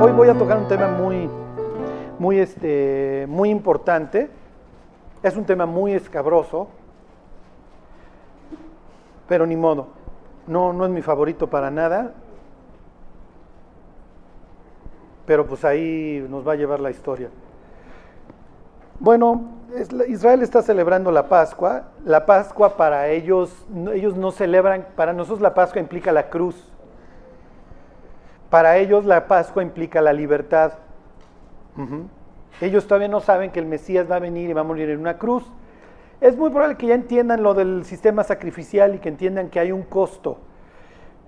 hoy voy a tocar un tema muy, muy, este, muy importante. Es un tema muy escabroso, pero ni modo. No, no es mi favorito para nada. Pero pues ahí nos va a llevar la historia. Bueno, Israel está celebrando la Pascua. La Pascua para ellos, ellos no celebran, para nosotros la Pascua implica la cruz. Para ellos la Pascua implica la libertad. Ellos todavía no saben que el Mesías va a venir y va a morir en una cruz. Es muy probable que ya entiendan lo del sistema sacrificial y que entiendan que hay un costo.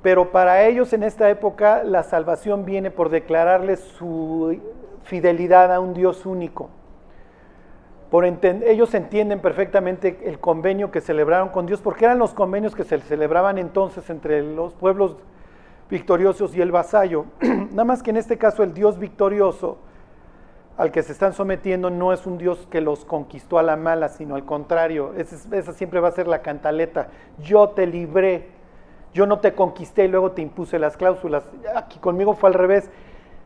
Pero para ellos en esta época la salvación viene por declararles su fidelidad a un Dios único. Por ellos entienden perfectamente el convenio que celebraron con Dios, porque eran los convenios que se celebraban entonces entre los pueblos victoriosos y el vasallo. Nada más que en este caso el Dios victorioso al que se están sometiendo no es un Dios que los conquistó a la mala, sino al contrario. Esa, siempre va a ser la cantaleta. Yo te libré, yo no te conquisté y luego te impuse las cláusulas. Aquí conmigo fue al revés.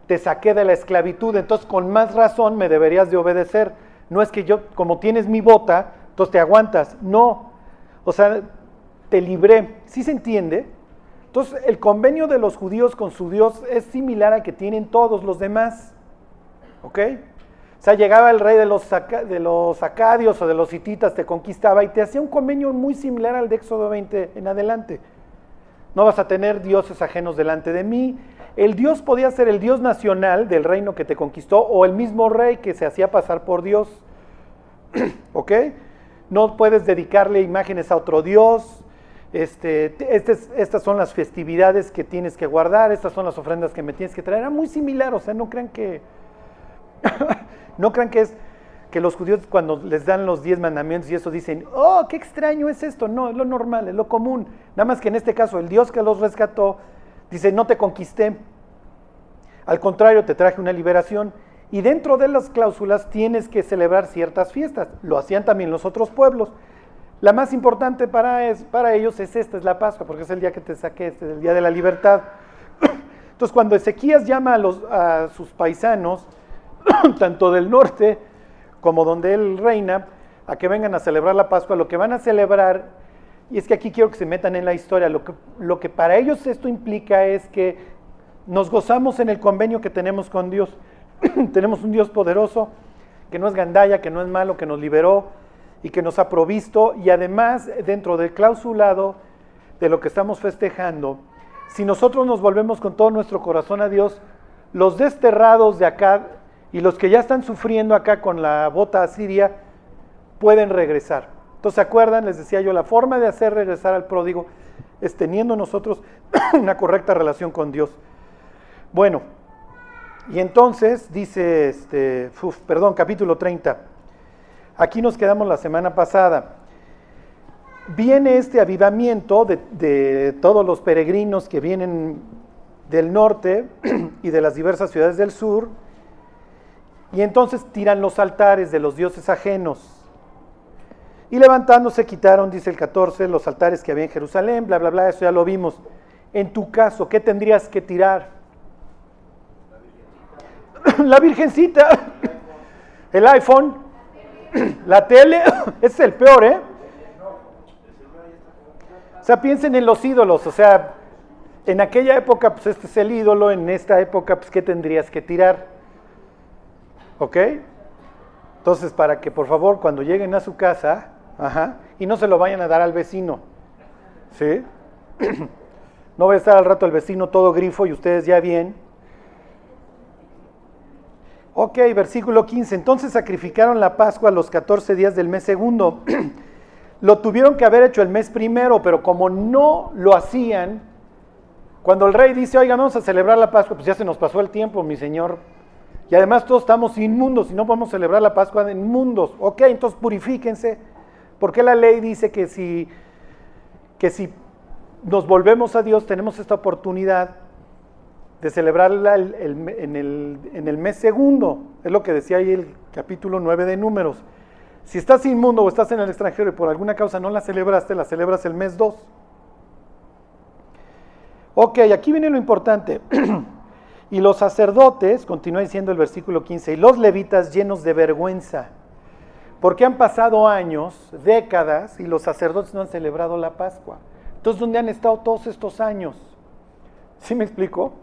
Te saqué de la esclavitud, entonces con más razón me deberías de obedecer. No es que yo, como tienes mi bota, entonces te aguantas. No. O sea, te libré. ¿Sí se entiende? Entonces, el convenio de los judíos con su Dios es similar al que tienen todos los demás. ¿Ok? O sea, llegaba el rey de los, de los acadios o de los hititas, te conquistaba y te hacía un convenio muy similar al de Éxodo 20 en adelante. No vas a tener dioses ajenos delante de mí. El Dios podía ser el Dios nacional del reino que te conquistó o el mismo rey que se hacía pasar por Dios. ¿Ok? No puedes dedicarle imágenes a otro Dios, este, estas son las festividades que tienes que guardar, estas son las ofrendas que me tienes que traer. Era muy similar, o sea, no crean que, no crean que es que los judíos cuando les dan los diez mandamientos y eso dicen, oh, qué extraño es esto. No, es lo normal, es lo común. Nada más que en este caso el Dios que los rescató dice, no te conquisté. Al contrario, te traje una liberación. Y dentro de las cláusulas tienes que celebrar ciertas fiestas. Lo hacían también los otros pueblos. La más importante para, es, para ellos es esta, es la Pascua, porque es el día que te saqué, este es el día de la libertad. Entonces cuando Ezequías llama a, los, a sus paisanos, tanto del norte como donde él reina, a que vengan a celebrar la Pascua, lo que van a celebrar, y es que aquí quiero que se metan en la historia, lo que, lo que para ellos esto implica es que nos gozamos en el convenio que tenemos con Dios. tenemos un Dios poderoso, que no es gandalla, que no es malo, que nos liberó, y que nos ha provisto y además dentro del clausulado de lo que estamos festejando, si nosotros nos volvemos con todo nuestro corazón a Dios, los desterrados de acá y los que ya están sufriendo acá con la bota asiria pueden regresar. Entonces, ¿se acuerdan? Les decía yo, la forma de hacer regresar al pródigo es teniendo nosotros una correcta relación con Dios. Bueno, y entonces dice, este, perdón, capítulo 30. Aquí nos quedamos la semana pasada. Viene este avivamiento de, todos los peregrinos que vienen del norte y de las diversas ciudades del sur, y entonces tiran los altares de los dioses ajenos. Y levantándose quitaron, dice el 14, los altares que había en Jerusalén, bla, bla, bla, eso ya lo vimos. En tu caso, ¿qué tendrías que tirar? La virgencita, el iPhone, La tele es el peor, ¿eh? O sea, piensen en los ídolos, o sea, en aquella época, pues este es el ídolo, en esta época, pues, ¿qué tendrías que tirar? ¿Ok? Entonces, para que por favor, cuando lleguen a su casa, ajá, y no se lo vayan a dar al vecino, ¿sí? No va a estar al rato el vecino todo grifo y ustedes ya bien, Ok, versículo 15. Entonces sacrificaron la Pascua los 14 días del mes segundo. lo tuvieron que haber hecho el mes primero, pero como no lo hacían, cuando el rey dice, oiga, vamos a celebrar la Pascua, pues ya se nos pasó el tiempo, mi señor. Y además todos estamos inmundos y no podemos celebrar la Pascua inmundos. Ok, entonces purifíquense. Porque la ley dice que si, que si nos volvemos a Dios tenemos esta oportunidad de celebrarla en, el, mes segundo. Es lo que decía ahí el capítulo 9 de Números. Si estás inmundo o estás en el extranjero y por alguna causa no la celebraste, la celebras el mes 2. Ok, aquí viene lo importante. Y los sacerdotes, continúa diciendo el versículo 15, y los levitas llenos de vergüenza, porque han pasado años, décadas, y los sacerdotes no han celebrado la Pascua. Entonces, ¿dónde han estado todos estos años? ¿Sí me explico?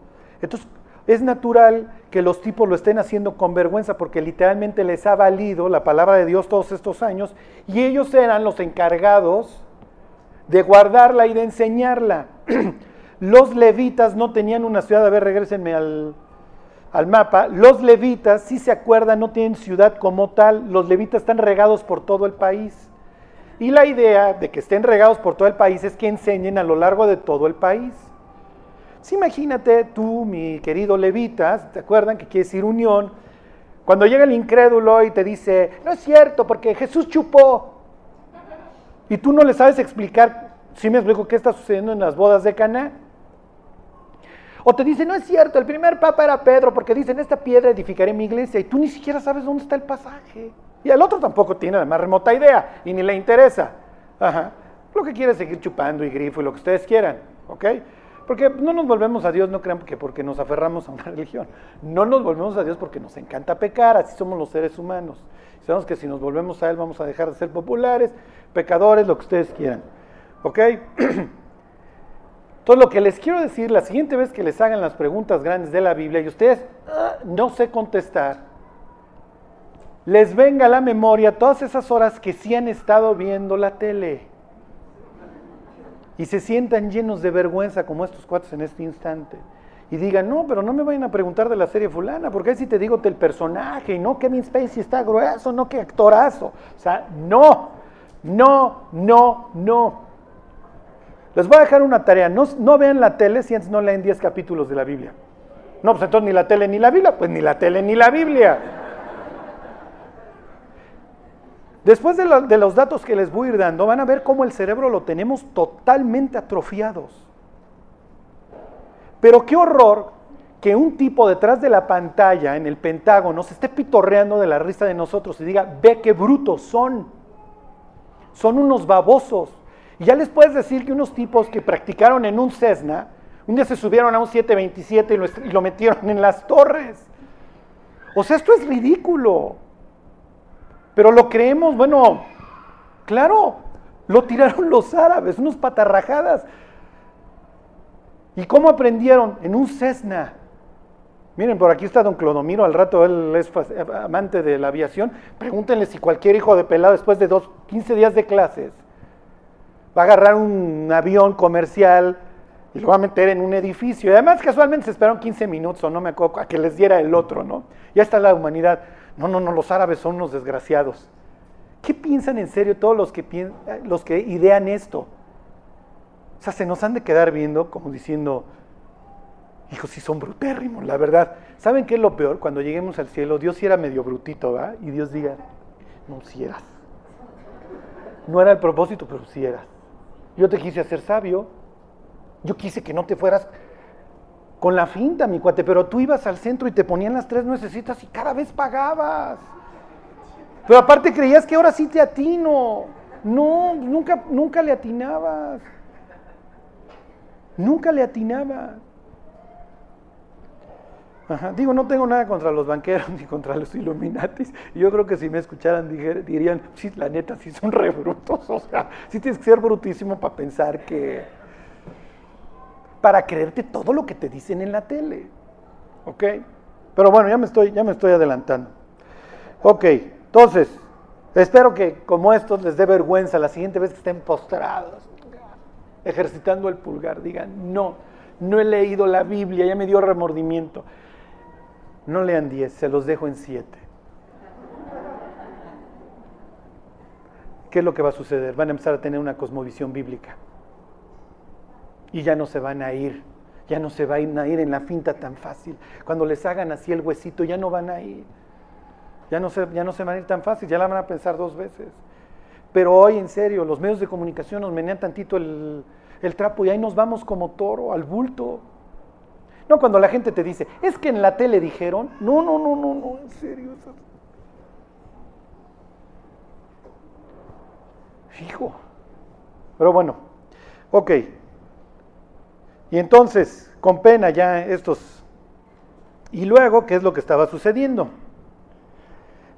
Entonces, es natural que los tipos lo estén haciendo con vergüenza porque literalmente les ha valido la palabra de Dios todos estos años y ellos eran los encargados de guardarla y de enseñarla. Los levitas no tenían una ciudad, a ver, regresenme al, al mapa. Los levitas, si se acuerdan, no tienen ciudad como tal. Los levitas están regados por todo el país. Y la idea de que estén regados por todo el país es que enseñen a lo largo de todo el país. Si imagínate tú, mi querido levita, ¿te acuerdan que quiere decir unión? Cuando llega el incrédulo y te dice, no es cierto, porque Jesús chupó. Y tú no le sabes explicar, si me explico qué está sucediendo en las bodas de Caná. O te dice, no es cierto, el primer papa era Pedro, porque dice, en esta piedra edificaré mi iglesia, y tú ni siquiera sabes dónde está el pasaje. Y el otro tampoco tiene la más remota idea, y ni le interesa. Ajá. Lo que quiere es seguir chupando y grifo y lo que ustedes quieran, ¿ok? Porque no nos volvemos a Dios, no crean que porque nos aferramos a una religión. No nos volvemos a Dios porque nos encanta pecar, así somos los seres humanos. Sabemos que si nos volvemos a Él vamos a dejar de ser populares, pecadores, lo que ustedes quieran. ¿Ok? Entonces lo que les quiero decir, la siguiente vez que les hagan las preguntas grandes de la Biblia y ustedes ah, no sé contestar, les venga a la memoria todas esas horas que sí han estado viendo la tele y se sientan llenos de vergüenza como estos cuates en este instante y digan, no, pero no me vayan a preguntar de la serie fulana, porque ahí sí te digo el personaje, y no, Kevin Spacey está grueso, no, qué actorazo. O sea, no, no, no, no. Les voy a dejar una tarea. No, vean la tele si antes no leen 10 capítulos de la Biblia. No, pues entonces ni la tele ni la Biblia. Pues ni la tele ni la Biblia. Después de, los datos que les voy a ir dando, van a ver cómo el cerebro lo tenemos totalmente atrofiados. Pero qué horror que un tipo detrás de la pantalla en el Pentágono se esté pitorreando de la risa de nosotros y diga, ve qué brutos son. Son unos babosos. Y ya les puedes decir que unos tipos que practicaron en un Cessna, un día se subieron a un 727 y y lo metieron en las torres. O sea, esto es ridículo. Pero lo creemos, bueno, claro, lo tiraron los árabes, unos patarrajadas. ¿Y cómo aprendieron? En un Cessna. Miren, por aquí está don Clodomiro, al rato él es amante de la aviación. Pregúntenle si cualquier hijo de pelado después de dos, 15 días de clases va a agarrar un avión comercial y lo va a meter en un edificio. Y además, casualmente se esperaron 15 minutos, o no me acuerdo, a que les diera el otro, ¿no? Ya está la humanidad. No, no, no, los árabes son unos desgraciados. ¿Qué piensan en serio todos los que, los que idean esto? O sea, se nos han de quedar viendo como diciendo, hijos, sí son brutérrimos, la verdad. ¿Saben qué es lo peor? Cuando lleguemos al cielo, Dios sí era medio brutito, ¿va? Y Dios diga, no, si eras. No era el propósito, pero si eras. Yo te quise hacer sabio. Yo quise que no te fueras con la finta, mi cuate, pero tú ibas al centro y te ponían las tres nuecesitas y cada vez pagabas. Pero aparte creías que ahora sí te atino. No, nunca, nunca le atinabas. Nunca le atinabas. Digo, no tengo nada contra los banqueros ni contra los Illuminatis. Yo creo que si me escucharan dirían, sí, la neta, sí son re brutos. O sea, sí tienes que ser brutísimo para pensar que... Para creerte todo lo que te dicen en la tele. ¿Ok? Pero bueno, ya me estoy, ya me estoy adelantando. Ok, entonces, espero que como estos les dé vergüenza la siguiente vez que estén postrados, ejercitando el pulgar, digan, no, no he leído la Biblia, ya me dio remordimiento. No lean 10, se los dejo en 7. ¿Qué es lo que va a suceder? Van a empezar a tener una cosmovisión bíblica. Y ya no se van a ir, ya no se van a ir en la finta tan fácil. Cuando les hagan así el huesito, ya no van a ir. Ya no se, ya no se van a ir tan fácil, ya la van a pensar dos veces. Pero hoy, en serio, los medios de comunicación nos menean tantito el, el trapo y ahí nos vamos como toro al bulto. No cuando la gente te dice, es que en la tele dijeron, no, no, no, no, no, en serio. Hijo. Pero bueno, ok. Y entonces, con pena ya estos Y luego, ¿qué es lo que estaba sucediendo?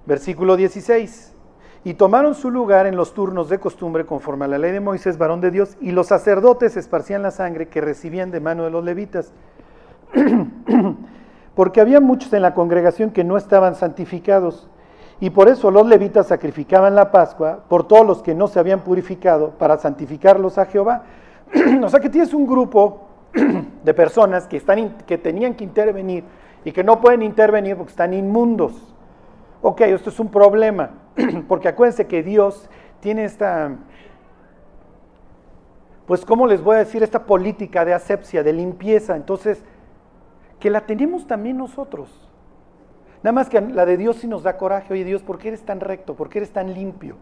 Versículo 16. Y tomaron su lugar en los turnos de costumbre conforme a la ley de Moisés, varón de Dios, y los sacerdotes esparcían la sangre que recibían de mano de los levitas. Porque había muchos en la congregación que no estaban santificados. Y por eso los levitas sacrificaban la Pascua por todos los que no se habían purificado para santificarlos a Jehová. o sea que tienes un grupo de personas que, están, que tenían que intervenir y que no pueden intervenir porque están inmundos. Ok, esto es un problema, porque acuérdense que Dios tiene esta, pues, ¿cómo les voy a decir? Esta política de asepsia, de limpieza. Entonces, que la tenemos también nosotros. Nada más que la de Dios sí nos da coraje. Oye Dios, ¿por qué eres tan recto? ¿Por qué eres tan limpio?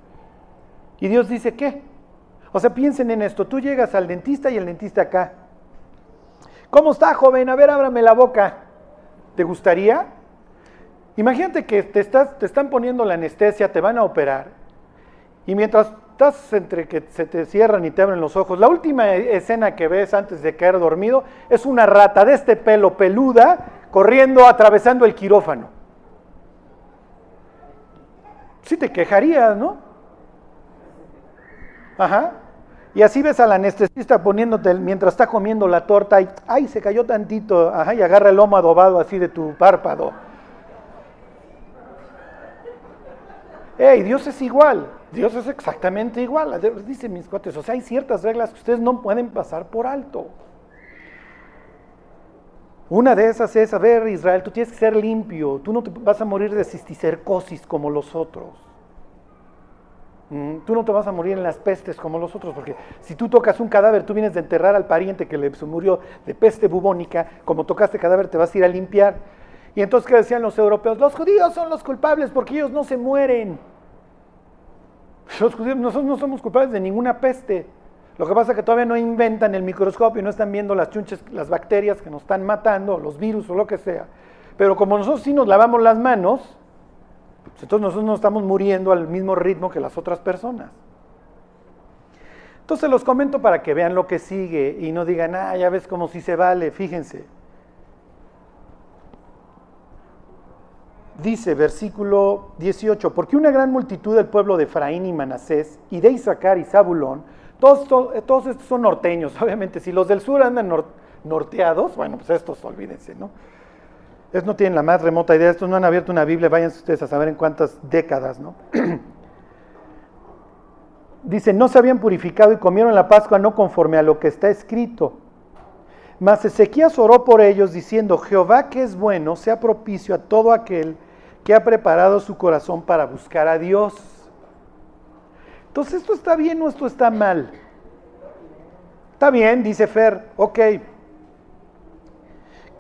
Y Dios dice, ¿qué? O sea, piensen en esto. Tú llegas al dentista y el dentista acá. ¿Cómo está, joven? A ver, ábrame la boca. ¿Te gustaría? Imagínate que te, estás, están poniendo la anestesia, te van a operar. Y mientras estás entre que se te cierran y te abren los ojos, la última escena que ves antes de caer dormido es una rata de este pelo peluda corriendo, atravesando el quirófano. Sí te quejarías, ¿no? Ajá. Y así ves al anestesista poniéndote mientras está comiendo la torta y, ay, se cayó tantito, ajá, y agarra el lomo adobado así de tu párpado. Hey, Dios es igual, Dios es exactamente igual. Dicen mis cuates, o sea, hay ciertas reglas que ustedes no pueden pasar por alto. Una de esas es, a ver, Israel, tú tienes que ser limpio, tú no te vas a morir de cisticercosis como los otros. Mm, tú no te vas a morir en las pestes como los otros, porque si tú tocas un cadáver, tú vienes de enterrar al pariente que le murió de peste bubónica, como tocaste cadáver te vas a ir a limpiar. Y entonces, ¿qué decían los europeos? Los judíos son los culpables porque ellos no se mueren. Los judíos, nosotros no somos culpables de ninguna peste. Lo que pasa es que todavía no inventan el microscopio y no están viendo las chunches, las bacterias que nos están matando, los virus o lo que sea. Pero como nosotros sí nos lavamos las manos, entonces nosotros no estamos muriendo al mismo ritmo que las otras personas. Entonces los comento para que vean lo que sigue y no digan, ah, ya ves como si se vale, fíjense. dice versículo 18, porque una gran multitud del pueblo de Efraín y Manasés, y de Isaacar y Zabulón, todos, todos estos son norteños, obviamente, si los del sur andan norteados, bueno, pues estos olvídense, ¿no? Estos no tienen la más remota idea, estos no han abierto una Biblia, vayan ustedes a saber en cuántas décadas, ¿no? Dice, no se habían purificado y comieron la Pascua no conforme a lo que está escrito. Mas Ezequías oró por ellos diciendo, Jehová que es bueno, sea propicio a todo aquel que ha preparado su corazón para buscar a Dios. Entonces, ¿esto está bien o esto está mal? Está bien, dice Fer, ok.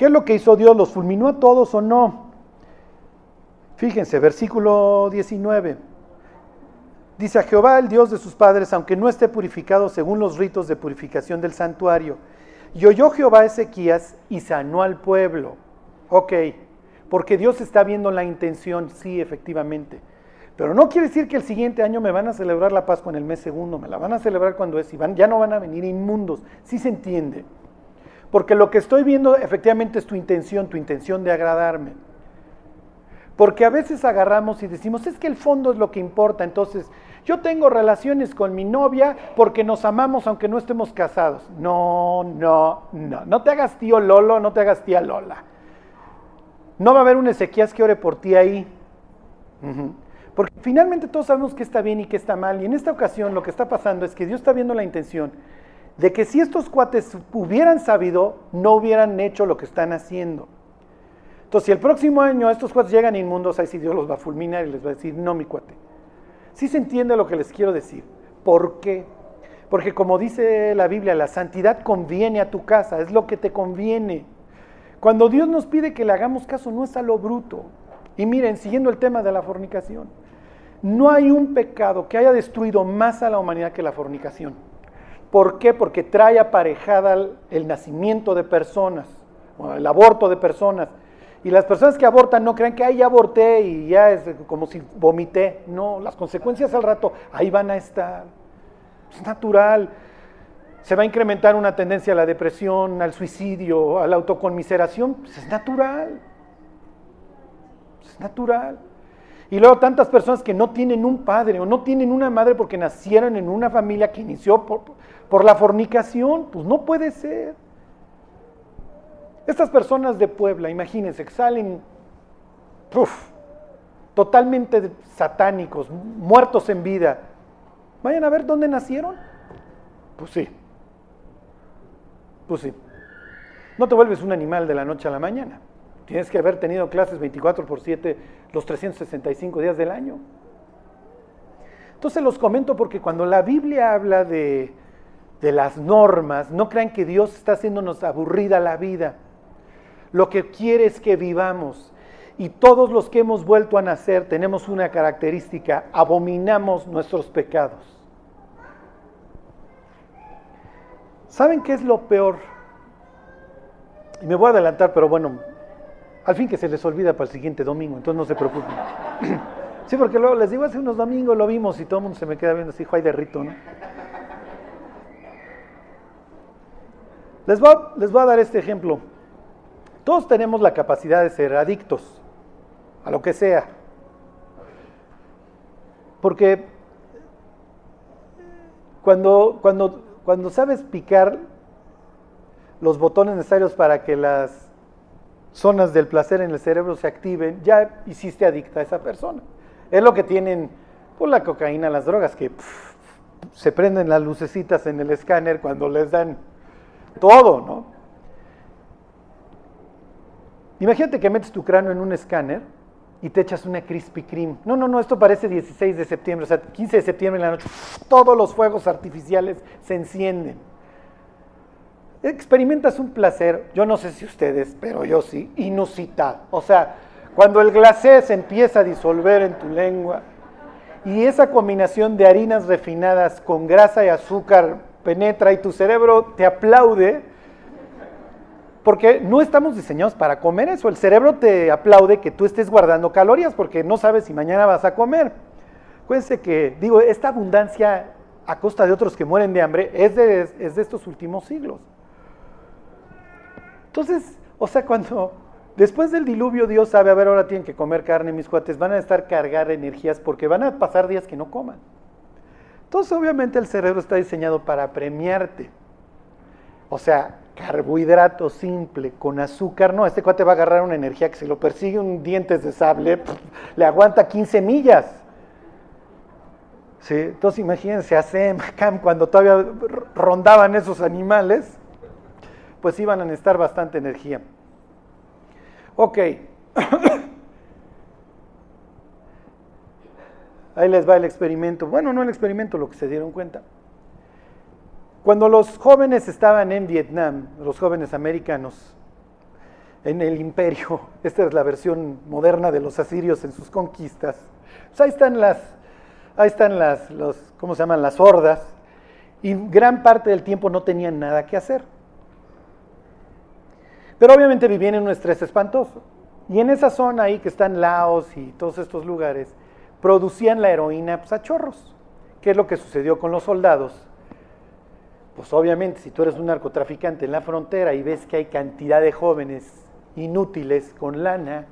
¿Qué es lo que hizo Dios? ¿Los fulminó a todos o no? Fíjense, versículo 19. Dice a Jehová, el Dios de sus padres, aunque no esté purificado según los ritos de purificación del santuario. Y oyó Jehová a Ezequías y sanó al pueblo. Ok, porque Dios está viendo la intención, sí, efectivamente. Pero no quiere decir que el siguiente año me van a celebrar la Pascua en el mes segundo, me la van a celebrar cuando es y van, ya no van a venir inmundos. Sí se entiende. Porque lo que estoy viendo efectivamente es tu intención, tu intención de agradarme. Porque a veces agarramos y decimos, es que el fondo es lo que importa. Entonces, yo tengo relaciones con mi novia porque nos amamos aunque no estemos casados. No, no, no. No te hagas tío Lolo, no te hagas tía Lola. No va a haber un Ezequías que ore por ti ahí. Porque finalmente todos sabemos qué está bien y qué está mal. Y en esta ocasión lo que está pasando es que Dios está viendo la intención de que si estos cuates hubieran sabido, no hubieran hecho lo que están haciendo. Entonces, si el próximo año estos cuates llegan inmundos, ahí sí Dios los va a fulminar y les va a decir, no, mi cuate. Sí se entiende lo que les quiero decir. ¿Por qué? Porque como dice la Biblia, la santidad conviene a tu casa, es lo que te conviene. Cuando Dios nos pide que le hagamos caso, no es a lo bruto. Y miren, siguiendo el tema de la fornicación, no hay un pecado que haya destruido más a la humanidad que la fornicación. ¿Por qué? Porque trae aparejada el nacimiento de personas, el aborto de personas. Y las personas que abortan no crean que ya aborté y ya es como si vomité. No, las consecuencias al rato ahí van a estar. Es natural se va a incrementar una tendencia a la depresión, al suicidio, a la autoconmiseración, pues es natural. Es natural. Y luego tantas personas que no tienen un padre o no tienen una madre porque nacieron en una familia que inició por, por la fornicación. Pues no puede ser. Estas personas de Puebla, imagínense, que salen totalmente satánicos, muertos en vida. Vayan a ver dónde nacieron. Pues sí. Pues sí. No te vuelves un animal de la noche a la mañana. Tienes que haber tenido clases 24 por 7 los 365 días del año. Entonces los comento porque cuando la Biblia habla de, de las normas, no crean que Dios está haciéndonos aburrida la vida. Lo que quiere es que vivamos. Y todos los que hemos vuelto a nacer tenemos una característica, abominamos nuestros pecados. ¿Saben qué es lo peor? Y me voy a adelantar, pero bueno, al fin que se les olvida para el siguiente domingo, entonces no se preocupen. Sí, porque luego les digo, hace unos domingos lo vimos y todo el mundo se me queda viendo así, de rito, ¿no? Les voy, les voy a dar este ejemplo. Todos tenemos la capacidad de ser adictos a lo que sea. Porque cuando, cuando, cuando sabes picar los botones necesarios para que las zonas del placer en el cerebro se activen, ya hiciste adicta a esa persona. Es lo que tienen por la cocaína, las drogas, que se prenden las lucecitas en el escáner cuando les dan todo, ¿no? Imagínate que metes tu cráneo en un escáner y te echas una Krispy Kreme. No, no, no, esto parece 16 de septiembre, o sea, 15 de septiembre en la noche, todos los fuegos artificiales se encienden. Experimentas un placer, yo no sé si ustedes, pero yo sí, inusitado. O sea, cuando el glacé se empieza a disolver en tu lengua y esa combinación de harinas refinadas con grasa y azúcar penetra y tu cerebro te aplaude, porque no estamos diseñados para comer eso. El cerebro te aplaude que tú estés guardando calorías porque no sabes si mañana vas a comer. Acuérdense que, digo, esta abundancia a costa de otros que mueren de hambre es de, es de estos últimos siglos. Entonces, o sea, cuando después del diluvio Dios sabe, a ver, ahora tienen que comer carne, mis cuates, van a estar cargar energías porque van a pasar días que no coman. Entonces, obviamente el cerebro está diseñado para premiarte. O sea, carbohidrato simple con azúcar, no, este cuate va a agarrar una energía que si lo persigue un dientes de sable, le aguanta 15 millas. ¿Sí? Entonces imagínense a Sem, cuando todavía rondaban esos animales, pues iban a necesitar bastante energía. Ok. Ahí les va el experimento. Bueno, no el experimento, lo que se dieron cuenta. Cuando los jóvenes estaban en Vietnam, los jóvenes americanos, en el imperio, esta es la versión moderna de los asirios en sus conquistas, pues ahí están las, ahí están las, los, ¿cómo se llaman? Las hordas, y gran parte del tiempo no tenían nada que hacer. Pero obviamente vivían en un estrés espantoso. Y en esa zona ahí que están Laos y todos estos lugares, producían la heroína pues, a chorros. ¿Qué es lo que sucedió con los soldados? pues obviamente si tú eres un narcotraficante en la frontera y ves que hay cantidad de jóvenes inútiles con lana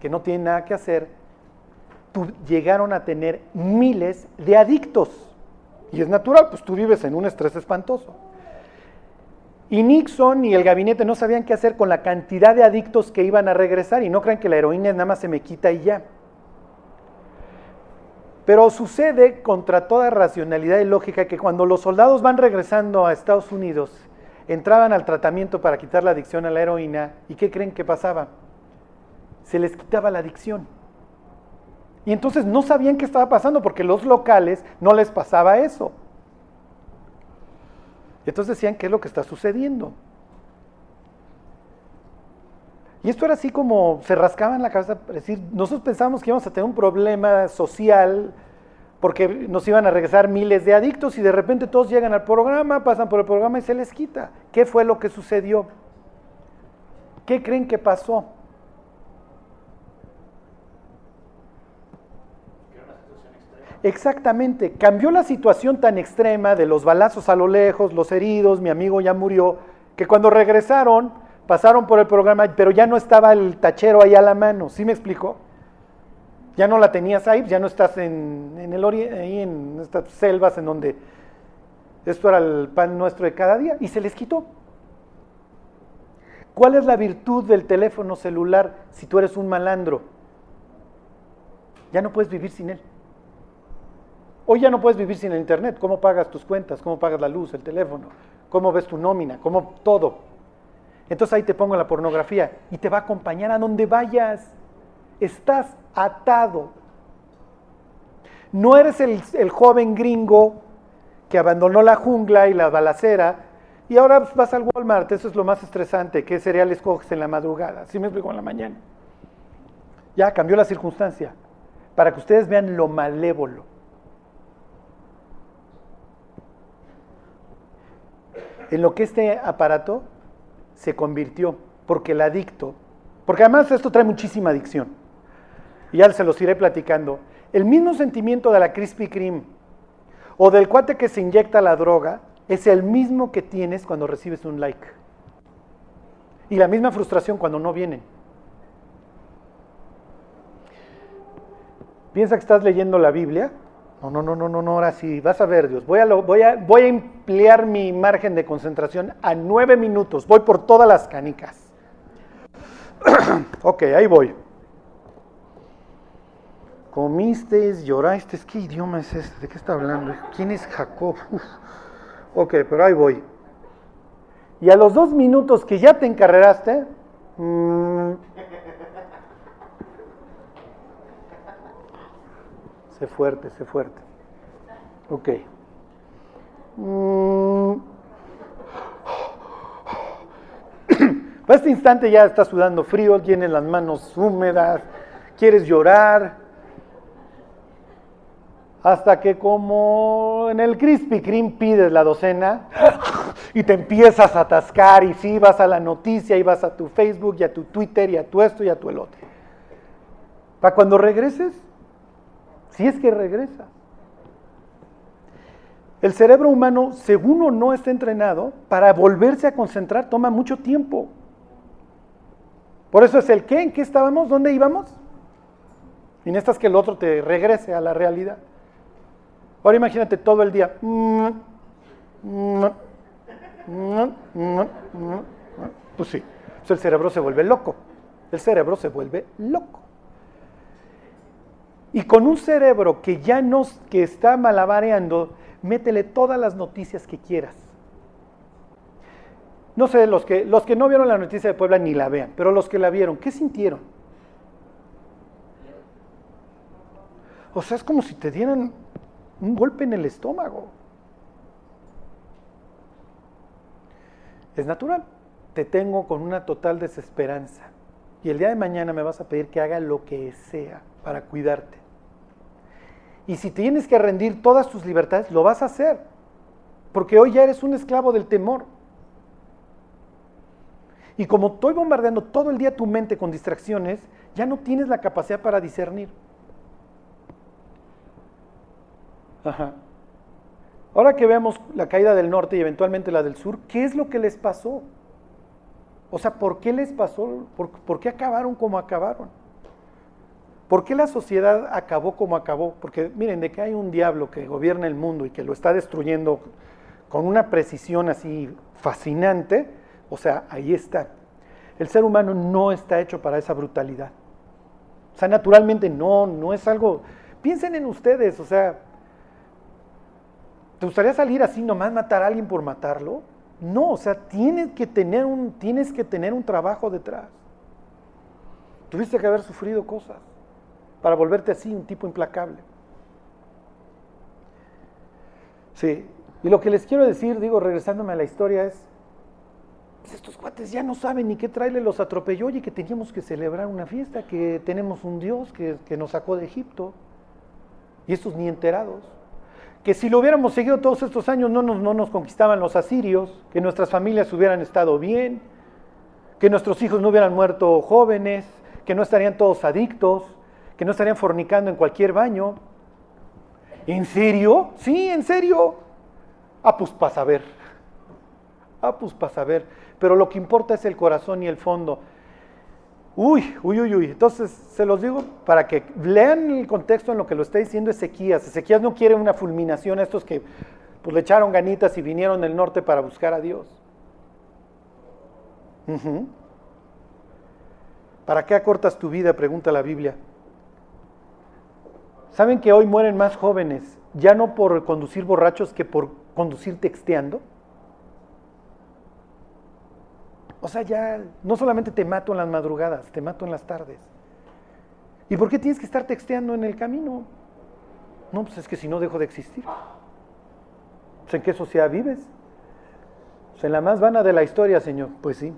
que no tienen nada que hacer, tú, llegaron a tener miles de adictos. Y es natural, pues tú vives en un estrés espantoso. Y Nixon y el gabinete no sabían qué hacer con la cantidad de adictos que iban a regresar y no crean que la heroína nada más se me quita y ya. Pero sucede contra toda racionalidad y lógica que cuando los soldados van regresando a Estados Unidos, entraban al tratamiento para quitar la adicción a la heroína, ¿y qué creen que pasaba? Se les quitaba la adicción. Y entonces no sabían qué estaba pasando porque los locales no les pasaba eso. Y entonces decían, ¿qué es lo que está sucediendo? Y esto era así como se rascaban la cabeza, decir, nosotros pensábamos que íbamos a tener un problema social porque nos iban a regresar miles de adictos y de repente todos llegan al programa, pasan por el programa y se les quita. ¿Qué fue lo que sucedió? ¿Qué creen que pasó? Exactamente, cambió la situación tan extrema de los balazos a lo lejos, los heridos, mi amigo ya murió, que cuando regresaron pasaron por el programa, pero ya no estaba el tachero ahí a la mano, ¿sí me explicó? Ya no la tenías ahí, ya no estás en, el ahí en estas selvas en donde esto era el pan nuestro de cada día y se les quitó. ¿Cuál es la virtud del teléfono celular si tú eres un malandro? Ya no puedes vivir sin él. Hoy ya no puedes vivir sin el Internet. ¿Cómo pagas tus cuentas? ¿Cómo pagas la luz, el teléfono? ¿Cómo ves tu nómina? ¿Cómo todo? Entonces ahí te pongo la pornografía y te va a acompañar a donde vayas. Estás atado. No eres el, el joven gringo que abandonó la jungla y la balacera y ahora vas al Walmart, eso es lo más estresante, ¿qué cereales coges en la madrugada? Así me explico en la mañana. Ya cambió la circunstancia, para que ustedes vean lo malévolo. En lo que este aparato se convirtió, porque el adicto, porque además esto trae muchísima adicción, y ya se los iré platicando, el mismo sentimiento de la Krispy Kreme o del cuate que se inyecta la droga, es el mismo que tienes cuando recibes un like. Y la misma frustración cuando no vienen. Piensa que estás leyendo la Biblia. No, no, no, no, no, ahora sí, vas a ver Dios. Voy a, voy, a, voy a emplear mi margen de concentración a nueve minutos. Voy por todas las canicas. ok, ahí voy. Comisteis, llorasteis. ¿Qué idioma es este? ¿De qué está hablando? ¿Quién es Jacob? Ok, pero ahí voy. Y a los dos minutos que ya te encarreraste, mm, sé fuerte, sé fuerte. Ok. Mm, para este instante ya estás sudando frío, tienes las manos húmedas, quieres llorar, hasta que como en el Krispy Kreme pides la docena y te empiezas a atascar y sí vas a la noticia y vas a tu Facebook y a tu Twitter y a tu esto y a tu el otro. Para cuando regreses, si es que regresa. El cerebro humano, según o no está entrenado, para volverse a concentrar toma mucho tiempo. Por eso es el qué, en qué estábamos, dónde íbamos. Y necesitas que el otro te regrese a la realidad. Ahora imagínate todo el día. Pues sí, el cerebro se vuelve loco. El cerebro se vuelve loco. Y con un cerebro que ya no que está malabareando, métele todas las noticias que quieras. No sé, los que, los que no vieron la noticia de Puebla ni la vean, pero los que la vieron, ¿qué sintieron? O sea, es como si te dieran un golpe en el estómago. Es natural. Te tengo con una total desesperanza. Y el día de mañana me vas a pedir que haga lo que sea para cuidarte. Y si tienes que rendir todas tus libertades, lo vas a hacer. Porque hoy ya eres un esclavo del temor. Y como estoy bombardeando todo el día tu mente con distracciones, ya no tienes la capacidad para discernir. Ahora que vemos la caída del norte y eventualmente la del sur, ¿qué es lo que les pasó? O sea, ¿por qué les pasó? ¿Por, qué acabaron como acabaron? ¿Por qué la sociedad acabó como acabó? Porque miren, de que hay un diablo que gobierna el mundo y que lo está destruyendo con una precisión así fascinante, o sea, ahí está. El ser humano no está hecho para esa brutalidad. O sea, naturalmente no, no es algo... Piensen en ustedes, o sea, ¿Te gustaría salir así nomás matar a alguien por matarlo? No, o sea, tienes que tener un, tienes que tener un trabajo detrás. Tuviste que haber sufrido cosas para volverte así, un tipo implacable. Sí, y lo que les quiero decir, digo, regresándome a la historia, es, pues estos cuates ya no saben ni qué traerle los atropelló y que teníamos que celebrar una fiesta, que tenemos un Dios que, que nos sacó de Egipto. Y estos ni enterados que si lo hubiéramos seguido todos estos años no nos, no nos conquistaban los asirios, que nuestras familias hubieran estado bien, que nuestros hijos no hubieran muerto jóvenes, que no estarían todos adictos, que no estarían fornicando en cualquier baño. ¿En serio? Sí, en serio. Ah, pues para saber. Ah, pues para saber. Pero lo que importa es el corazón y el fondo. Uy, uy, uy, uy. Entonces se los digo para que lean el contexto en lo que lo está diciendo Ezequías. Ezequías no quiere una fulminación a estos que pues, le echaron ganitas y vinieron del norte para buscar a Dios. ¿Para qué acortas tu vida? Pregunta la Biblia. ¿Saben que hoy mueren más jóvenes, ya no por conducir borrachos que por conducir texteando? O sea, ya no solamente te mato en las madrugadas, te mato en las tardes. ¿Y por qué tienes que estar texteando en el camino? No, pues es que si no dejo de existir. Pues, ¿En qué sociedad vives? Pues en la más vana de la historia, Señor. Pues sí.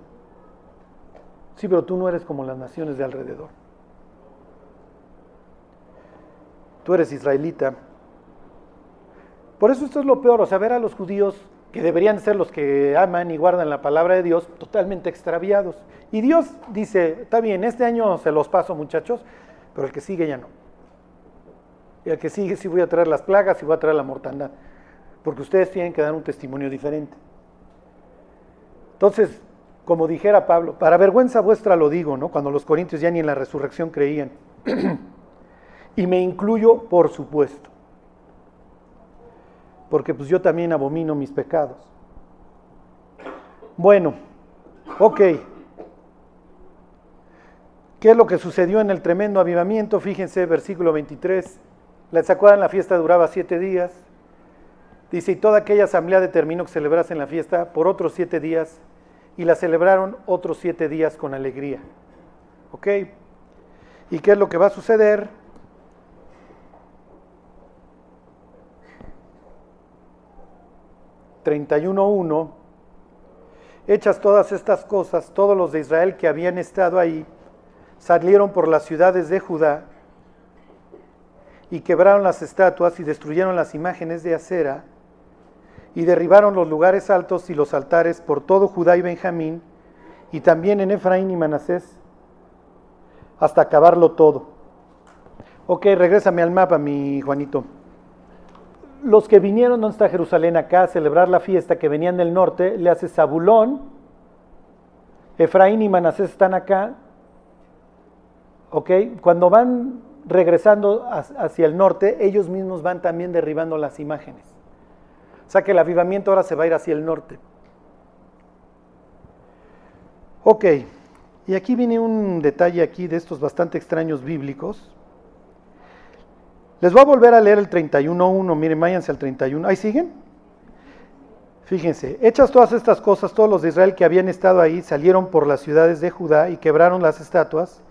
Sí, pero tú no eres como las naciones de alrededor. Tú eres israelita. Por eso esto es lo peor, o sea, ver a los judíos que deberían ser los que aman y guardan la palabra de Dios, totalmente extraviados. Y Dios dice, está bien, este año se los paso muchachos, pero el que sigue ya no. Y el que sigue sí voy a traer las plagas y voy a traer la mortandad, porque ustedes tienen que dar un testimonio diferente. Entonces, como dijera Pablo, para vergüenza vuestra lo digo, ¿no? Cuando los corintios ya ni en la resurrección creían. y me incluyo, por supuesto porque pues yo también abomino mis pecados. Bueno, ok. ¿Qué es lo que sucedió en el tremendo avivamiento? Fíjense, versículo 23. ¿Les acuerdan? La fiesta duraba siete días. Dice, y toda aquella asamblea determinó que celebrasen la fiesta por otros siete días y la celebraron otros siete días con alegría. ¿Ok? ¿Y qué es lo que va a suceder? 31.1, hechas todas estas cosas, todos los de Israel que habían estado ahí, salieron por las ciudades de Judá y quebraron las estatuas y destruyeron las imágenes de acera y derribaron los lugares altos y los altares por todo Judá y Benjamín y también en Efraín y Manasés hasta acabarlo todo. Ok, regrésame al mapa, mi Juanito los que vinieron, ¿dónde está Jerusalén acá? A celebrar la fiesta, que venían del norte, le hace Zabulón, Efraín y Manasés están acá, ¿ok? Cuando van regresando hacia el norte, ellos mismos van también derribando las imágenes. O sea que el avivamiento ahora se va a ir hacia el norte. Ok, y aquí viene un detalle aquí de estos bastante extraños bíblicos. Les voy a volver a leer el 31.1, miren, váyanse al 31. ¿Ahí siguen? Fíjense, hechas todas estas cosas, todos los de Israel que habían estado ahí salieron por las ciudades de Judá y quebraron las estatuas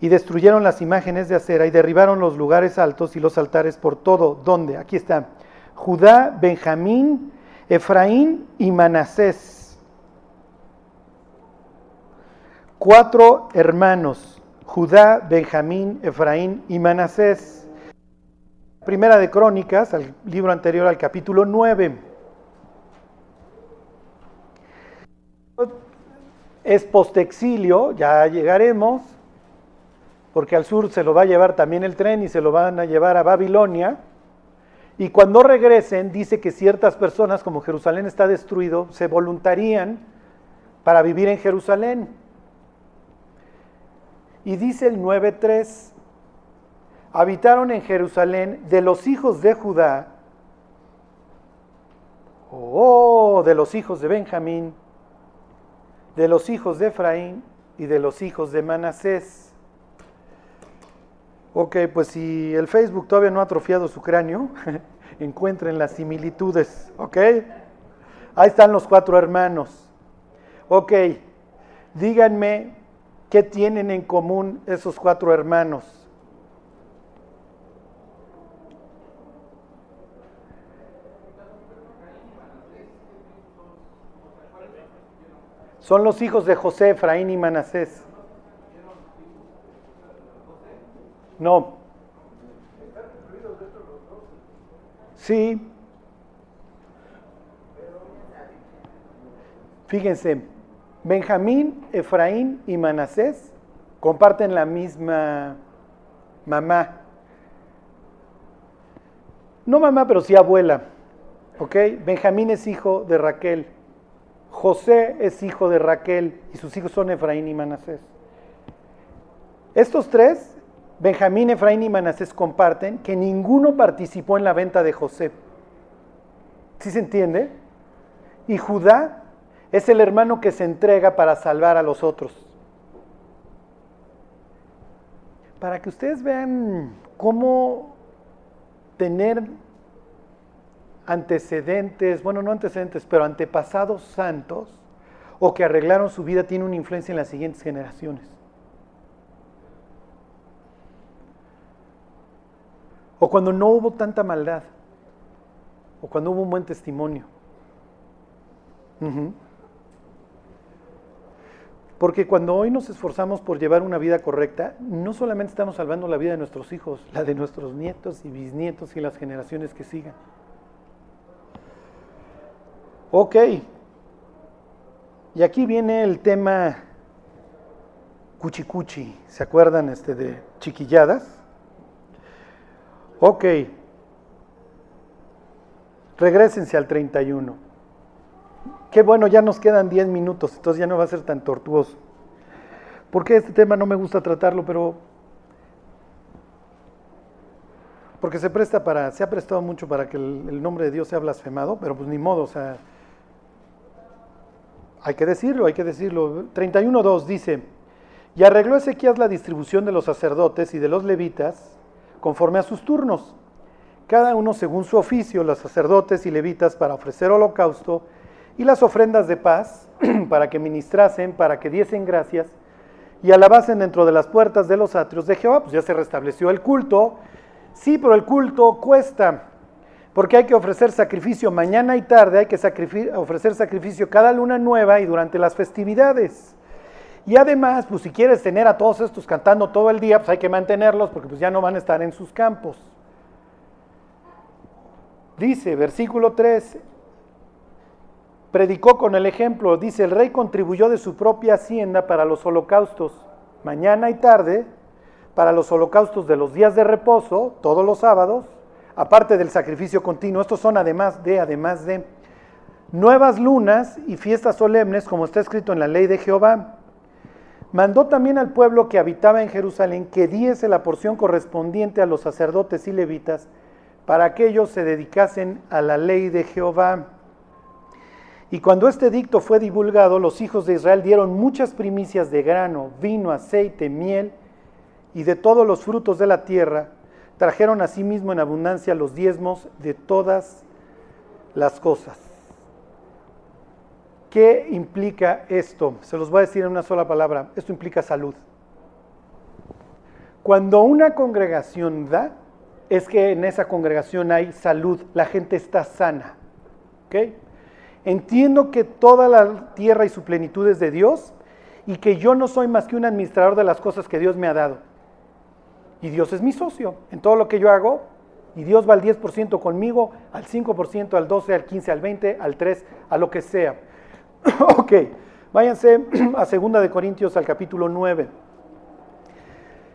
y destruyeron las imágenes de acera y derribaron los lugares altos y los altares por todo. ¿Dónde? Aquí está. Judá, Benjamín, Efraín y Manasés. Cuatro hermanos, Judá, Benjamín, Efraín y Manasés. Primera de Crónicas, al libro anterior al capítulo 9. Es postexilio, ya llegaremos, porque al sur se lo va a llevar también el tren y se lo van a llevar a Babilonia. Y cuando regresen, dice que ciertas personas, como Jerusalén está destruido, se voluntarían para vivir en Jerusalén. Y dice el 9.3, habitaron en Jerusalén de los hijos de Judá, oh, de los hijos de Benjamín, de los hijos de Efraín y de los hijos de Manasés. Ok, pues si el Facebook todavía no ha atrofiado su cráneo, encuentren las similitudes, ¿ok? Ahí están los cuatro hermanos. Ok, díganme qué tienen en común esos cuatro hermanos. Son los hijos de José, Efraín y Manasés. No. Sí. Fíjense, Benjamín, Efraín y Manasés comparten la misma mamá. No mamá, pero sí abuela. ¿Ok? Benjamín es hijo de Raquel. José es hijo de Raquel y sus hijos son Efraín y Manasés. Estos tres, Benjamín, Efraín y Manasés, comparten que ninguno participó en la venta de José. ¿Sí se entiende? Y Judá es el hermano que se entrega para salvar a los otros. Para que ustedes vean cómo tener antecedentes, bueno, no antecedentes, pero antepasados santos o que arreglaron su vida tiene una influencia en las siguientes generaciones. O cuando no hubo tanta maldad, o cuando hubo un buen testimonio. Porque cuando hoy nos esforzamos por llevar una vida correcta, no solamente estamos salvando la vida de nuestros hijos, la de nuestros nietos y bisnietos y las generaciones que sigan. Ok. Y aquí viene el tema cuchicuchi. ¿Se acuerdan este de chiquilladas? Ok. Regrésense al 31. Qué bueno, ya nos quedan 10 minutos, entonces ya no va a ser tan tortuoso. Porque este tema no me gusta tratarlo, pero porque se presta para, se ha prestado mucho para que el, el nombre de Dios sea blasfemado, pero pues ni modo, o sea, hay que decirlo, hay que decirlo. 31.2 dice, y arregló Ezequías la distribución de los sacerdotes y de los levitas conforme a sus turnos, cada uno según su oficio, los sacerdotes y levitas para ofrecer holocausto y las ofrendas de paz, para que ministrasen, para que diesen gracias y alabasen dentro de las puertas de los atrios de Jehová. Pues ya se restableció el culto. Sí, pero el culto cuesta porque hay que ofrecer sacrificio mañana y tarde, hay que ofrecer sacrificio cada luna nueva y durante las festividades. Y además, pues si quieres tener a todos estos cantando todo el día, pues hay que mantenerlos porque pues ya no van a estar en sus campos. Dice, versículo 3, predicó con el ejemplo, dice, el rey contribuyó de su propia hacienda para los holocaustos mañana y tarde, para los holocaustos de los días de reposo, todos los sábados, aparte del sacrificio continuo, estos son además de, además de, nuevas lunas y fiestas solemnes, como está escrito en la ley de Jehová. Mandó también al pueblo que habitaba en Jerusalén que diese la porción correspondiente a los sacerdotes y levitas, para que ellos se dedicasen a la ley de Jehová. Y cuando este dicto fue divulgado, los hijos de Israel dieron muchas primicias de grano, vino, aceite, miel y de todos los frutos de la tierra, trajeron asimismo en abundancia los diezmos de todas las cosas. ¿Qué implica esto? Se los voy a decir en una sola palabra. Esto implica salud. Cuando una congregación da, es que en esa congregación hay salud, la gente está sana. Entiendo que toda la tierra y su plenitud es de Dios y que yo no soy más que un administrador de las cosas que Dios me ha dado. Y Dios es mi socio en todo lo que yo hago. Y Dios va al 10% conmigo, al 5%, al 12%, al 15%, al 20%, al 3%, a lo que sea. ok, váyanse a 2 de Corintios al capítulo 9.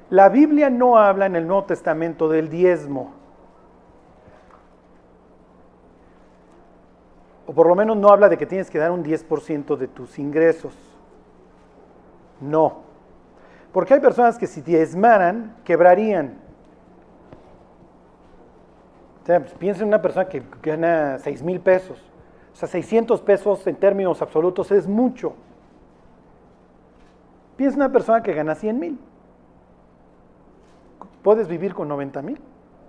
La Biblia no habla en el Nuevo Testamento del diezmo. O por lo menos no habla de que tienes que dar un 10% de tus ingresos. No. Porque hay personas que si diezmaran, quebrarían. O sea, pues, piensa en una persona que gana 6 mil pesos. O sea, 600 pesos en términos absolutos es mucho. Piensa en una persona que gana 100 mil. ¿Puedes vivir con 90 mil?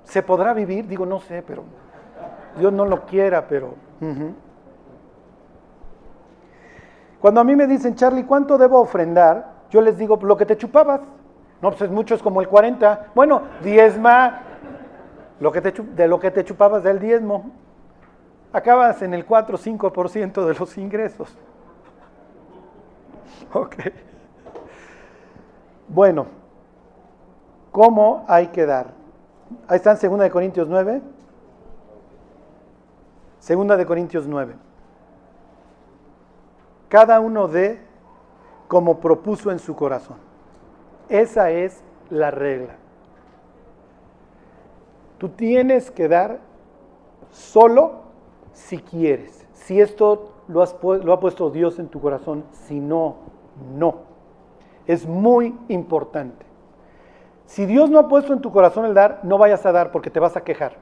¿Se podrá vivir? Digo, no sé, pero Dios no lo quiera, pero... Cuando a mí me dicen, Charlie, ¿cuánto debo ofrendar? Yo les digo, lo que te chupabas. No, pues es mucho, es como el 40. Bueno, diezma lo que te, de lo que te chupabas del diezmo. Acabas en el 4 o 5% de los ingresos. Ok. Bueno, ¿cómo hay que dar? Ahí está en 2 de Corintios 9. 2 de Corintios 9. Cada uno de como propuso en su corazón. Esa es la regla. Tú tienes que dar solo si quieres. Si esto lo, ha puesto Dios en tu corazón, si no, no. Es muy importante. Si Dios no ha puesto en tu corazón el dar, no vayas a dar porque te vas a quejar.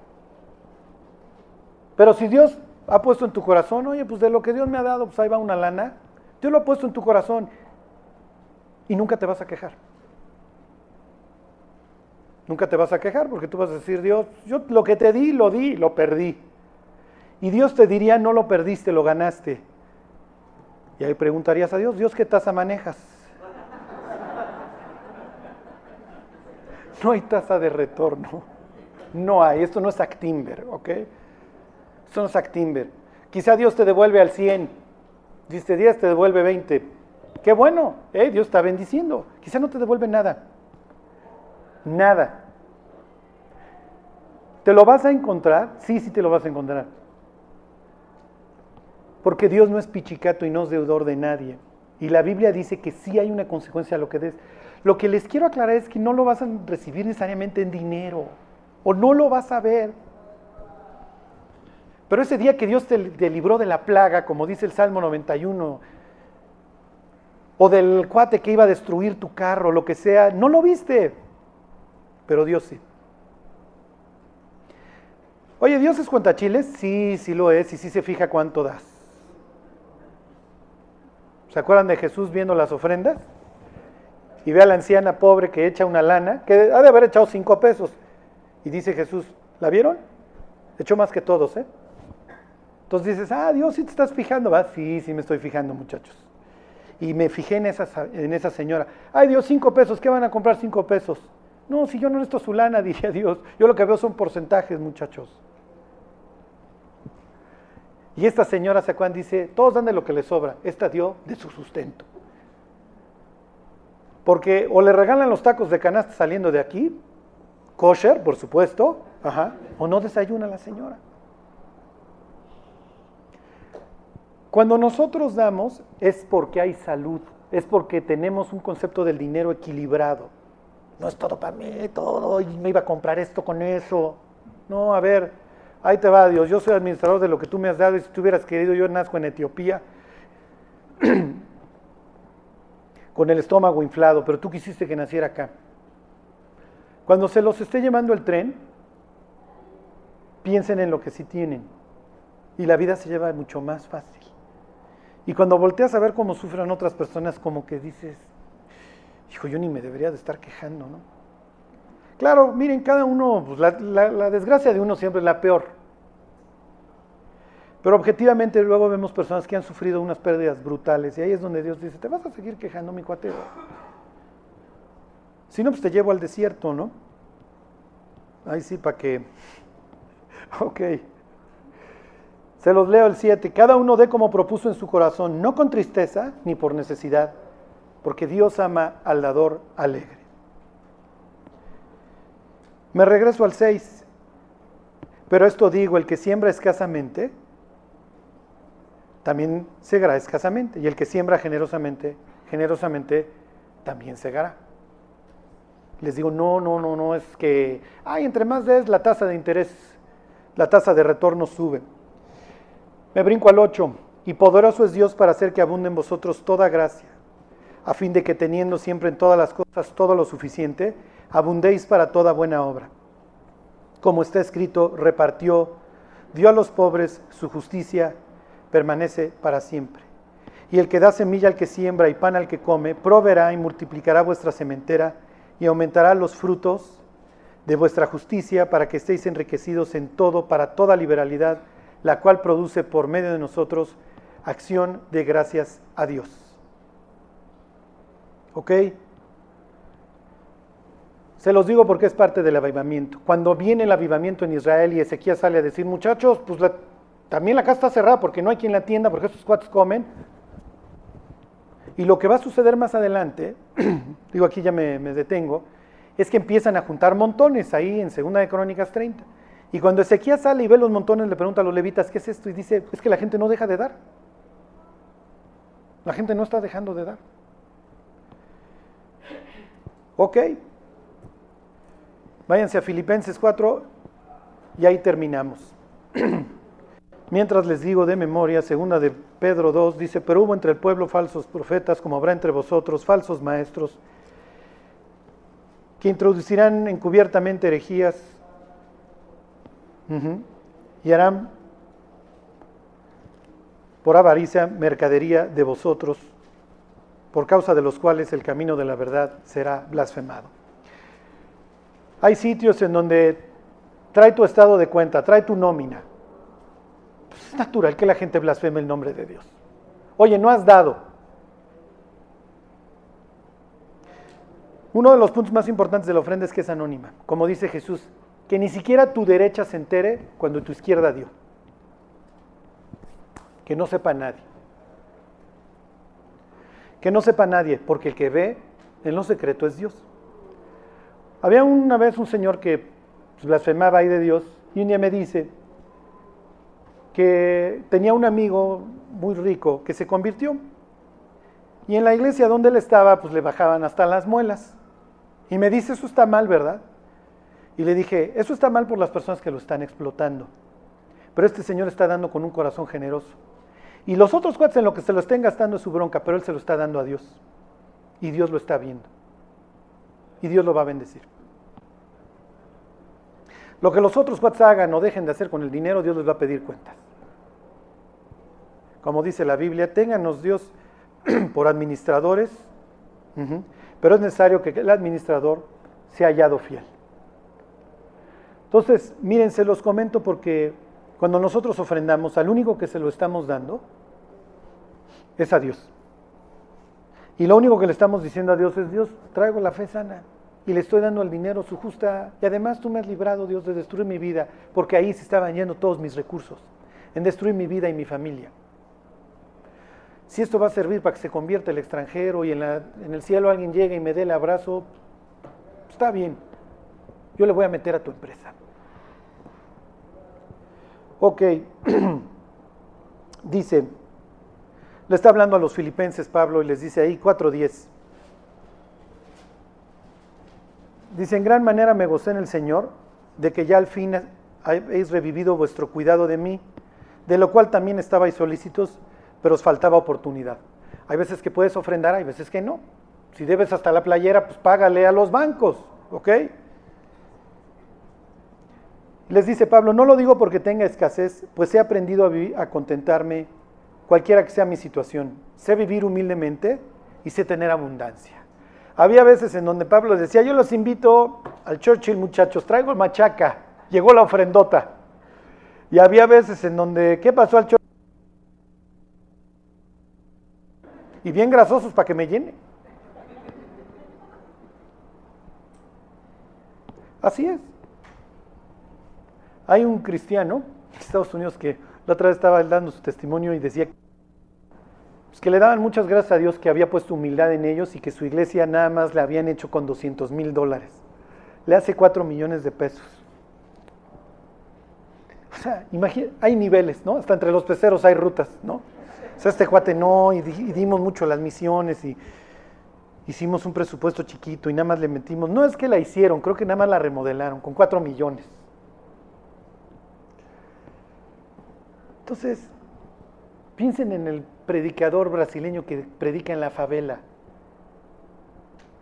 Pero si Dios ha puesto en tu corazón, oye, pues de lo que Dios me ha dado, pues ahí va una lana, Dios lo ha puesto en tu corazón y nunca te vas a quejar. Nunca te vas a quejar porque tú vas a decir, Dios, yo lo que te di, lo di, lo perdí. Y Dios te diría, no lo perdiste, lo ganaste. Y ahí preguntarías a Dios, Dios, ¿qué tasa manejas? No hay tasa de retorno. No hay. Esto no es Actimber, ¿ok? Esto no es Actimber. Quizá Dios te devuelve al 100. Dice 10, te devuelve 20. Qué bueno, ¿eh? Dios está bendiciendo. Quizá no te devuelve nada. Nada. ¿Te lo vas a encontrar? Sí, sí te lo vas a encontrar. Porque Dios no es pichicato y no es deudor de nadie. Y la Biblia dice que sí hay una consecuencia a lo que des. Lo que les quiero aclarar es que no lo vas a recibir necesariamente en dinero. O no lo vas a ver. Pero ese día que Dios te, te libró de la plaga, como dice el Salmo 91, o del cuate que iba a destruir tu carro, lo que sea, no lo viste pero Dios sí. Oye, ¿Dios es cuentachiles? Sí, sí lo es, y sí se fija cuánto das. ¿Se acuerdan de Jesús viendo las ofrendas? Y ve a la anciana pobre que echa una lana, que ha de haber echado cinco pesos. Y dice Jesús, ¿la vieron? Echó más que todos, ¿eh? Entonces dices, ah, Dios, sí te estás fijando, ¿va? Sí, sí me estoy fijando, muchachos. Y me fijé en esa, en esa señora. Ay, Dios, cinco pesos, ¿qué van a comprar cinco pesos? No, si yo no necesito su lana, dije a Dios, yo lo que veo son porcentajes, muchachos. Y esta señora Sacuán dice, todos dan de lo que les sobra, esta dio de su sustento. Porque o le regalan los tacos de canasta saliendo de aquí, kosher, por supuesto, o no desayuna la señora. Cuando nosotros damos es porque hay salud, es porque tenemos un concepto del dinero equilibrado no es todo para mí, todo, y me iba a comprar esto con eso. No, a ver, ahí te va Dios, yo soy administrador de lo que tú me has dado y si tú hubieras querido, yo nazco en Etiopía con el estómago inflado, pero tú quisiste que naciera acá. Cuando se los esté llevando el tren, piensen en lo que sí tienen y la vida se lleva mucho más fácil. Y cuando volteas a ver cómo sufren otras personas, como que dices, Hijo, yo ni me debería de estar quejando, ¿no? Claro, miren, cada uno, pues, la, desgracia de uno siempre es la peor. Pero objetivamente luego vemos personas que han sufrido unas pérdidas brutales y ahí es donde Dios dice, te vas a seguir quejando, mi cuate. Si no, pues te llevo al desierto, ¿no? Ahí sí, para que... Ok. Se los leo el 7. Cada uno dé como propuso en su corazón, no con tristeza ni por necesidad porque Dios ama al dador alegre. Me regreso al 6, pero esto digo, el que siembra escasamente, también segará escasamente, y el que siembra generosamente, generosamente, también segará. Les digo, no, no, no, no, es que, ay, entre más des, la tasa de interés, la tasa de retorno sube. Me brinco al 8, y poderoso es Dios para hacer que abunde en vosotros toda gracia a fin de que teniendo siempre en todas las cosas todo lo suficiente, abundéis para toda buena obra. Como está escrito, repartió, dio a los pobres, su justicia permanece para siempre. Y el que da semilla al que siembra y pan al que come, proveerá y multiplicará vuestra sementera y aumentará los frutos de vuestra justicia para que estéis enriquecidos en todo, para toda liberalidad, la cual produce por medio de nosotros acción de gracias a Dios. ¿Ok? Se los digo porque es parte del avivamiento. Cuando viene el avivamiento en Israel y Ezequiel sale a decir, muchachos, pues también la casa está cerrada porque no hay quien la atienda, porque estos cuates comen. Y lo que va a suceder más adelante, digo aquí ya me, me, detengo, es que empiezan a juntar montones ahí en Segunda de Crónicas 30. Y cuando Ezequiel sale y ve los montones, le pregunta a los levitas, ¿qué es esto? Y dice, es que la gente no deja de dar. La gente no está dejando de dar. Ok. Váyanse a Filipenses 4 y ahí terminamos. Mientras les digo de memoria, segunda de Pedro 2 dice, pero hubo entre el pueblo falsos profetas, como habrá entre vosotros falsos maestros, que introducirán encubiertamente herejías y harán por avaricia mercadería de vosotros, por causa de los cuales el camino de la verdad será blasfemado. Hay sitios en donde trae tu estado de cuenta, trae tu nómina. Pues es natural que la gente blasfeme el nombre de Dios. Oye, no has dado. Uno de los puntos más importantes de la ofrenda es que es anónima. Como dice Jesús, que ni siquiera tu derecha se entere cuando tu izquierda dio. Que no sepa nadie. Que no sepa nadie, porque el que ve en lo secreto es Dios. Había una vez un señor que blasfemaba ahí de Dios y un día me dice que tenía un amigo muy rico que se convirtió. Y en la iglesia donde él estaba, pues le bajaban hasta las muelas. Y me dice, eso está mal, ¿verdad? Y le dije, eso está mal por las personas que lo están explotando. Pero este señor está dando con un corazón generoso. Y los otros cuates en lo que se lo estén gastando es su bronca, pero él se lo está dando a Dios. Y Dios lo está viendo. Y Dios lo va a bendecir. Lo que los otros cuates hagan o dejen de hacer con el dinero, Dios les va a pedir cuentas. Como dice la Biblia, ténganos Dios por administradores, pero es necesario que el administrador sea hallado fiel. Entonces, miren, se los comento porque cuando nosotros ofrendamos, al único que se lo estamos dando es a Dios. Y lo único que le estamos diciendo a Dios es, Dios, traigo la fe sana y le estoy dando el dinero su justa... Y además tú me has librado, Dios, de destruir mi vida, porque ahí se estaban yendo todos mis recursos, en destruir mi vida y mi familia. Si esto va a servir para que se convierta el extranjero y en, en el cielo alguien llegue y me dé el abrazo, está bien, yo le voy a meter a tu empresa. Ok, dice, le está hablando a los filipenses Pablo y les dice ahí 4.10. Dice, en gran manera me gocé en el Señor de que ya al fin habéis revivido vuestro cuidado de mí, de lo cual también estabais solícitos, pero os faltaba oportunidad. Hay veces que puedes ofrendar, hay veces que no. Si debes hasta la playera, pues págale a los bancos, ¿ok? Les dice Pablo, no lo digo porque tenga escasez, pues he aprendido a, a contentarme cualquiera que sea mi situación. Sé vivir humildemente y sé tener abundancia. Había veces en donde Pablo decía, yo los invito al Churchill muchachos, traigo el machaca, llegó la ofrendota. Y había veces en donde, ¿qué pasó al Churchill? Y bien grasosos para que me llene. Así es. Hay un cristiano en Estados Unidos que la otra vez estaba dando su testimonio y decía pues, que le daban muchas gracias a Dios que había puesto humildad en ellos y que su iglesia nada más la habían hecho con 200 mil dólares. Le hace 4 millones de pesos. O sea, hay niveles, ¿no? Hasta entre los peceros hay rutas, ¿no? O sea, este cuate no, y, dimos mucho las misiones y hicimos un presupuesto chiquito y nada más le metimos. No es que la hicieron, creo que nada más la remodelaron con 4 millones. Entonces, piensen en el predicador brasileño que predica en la favela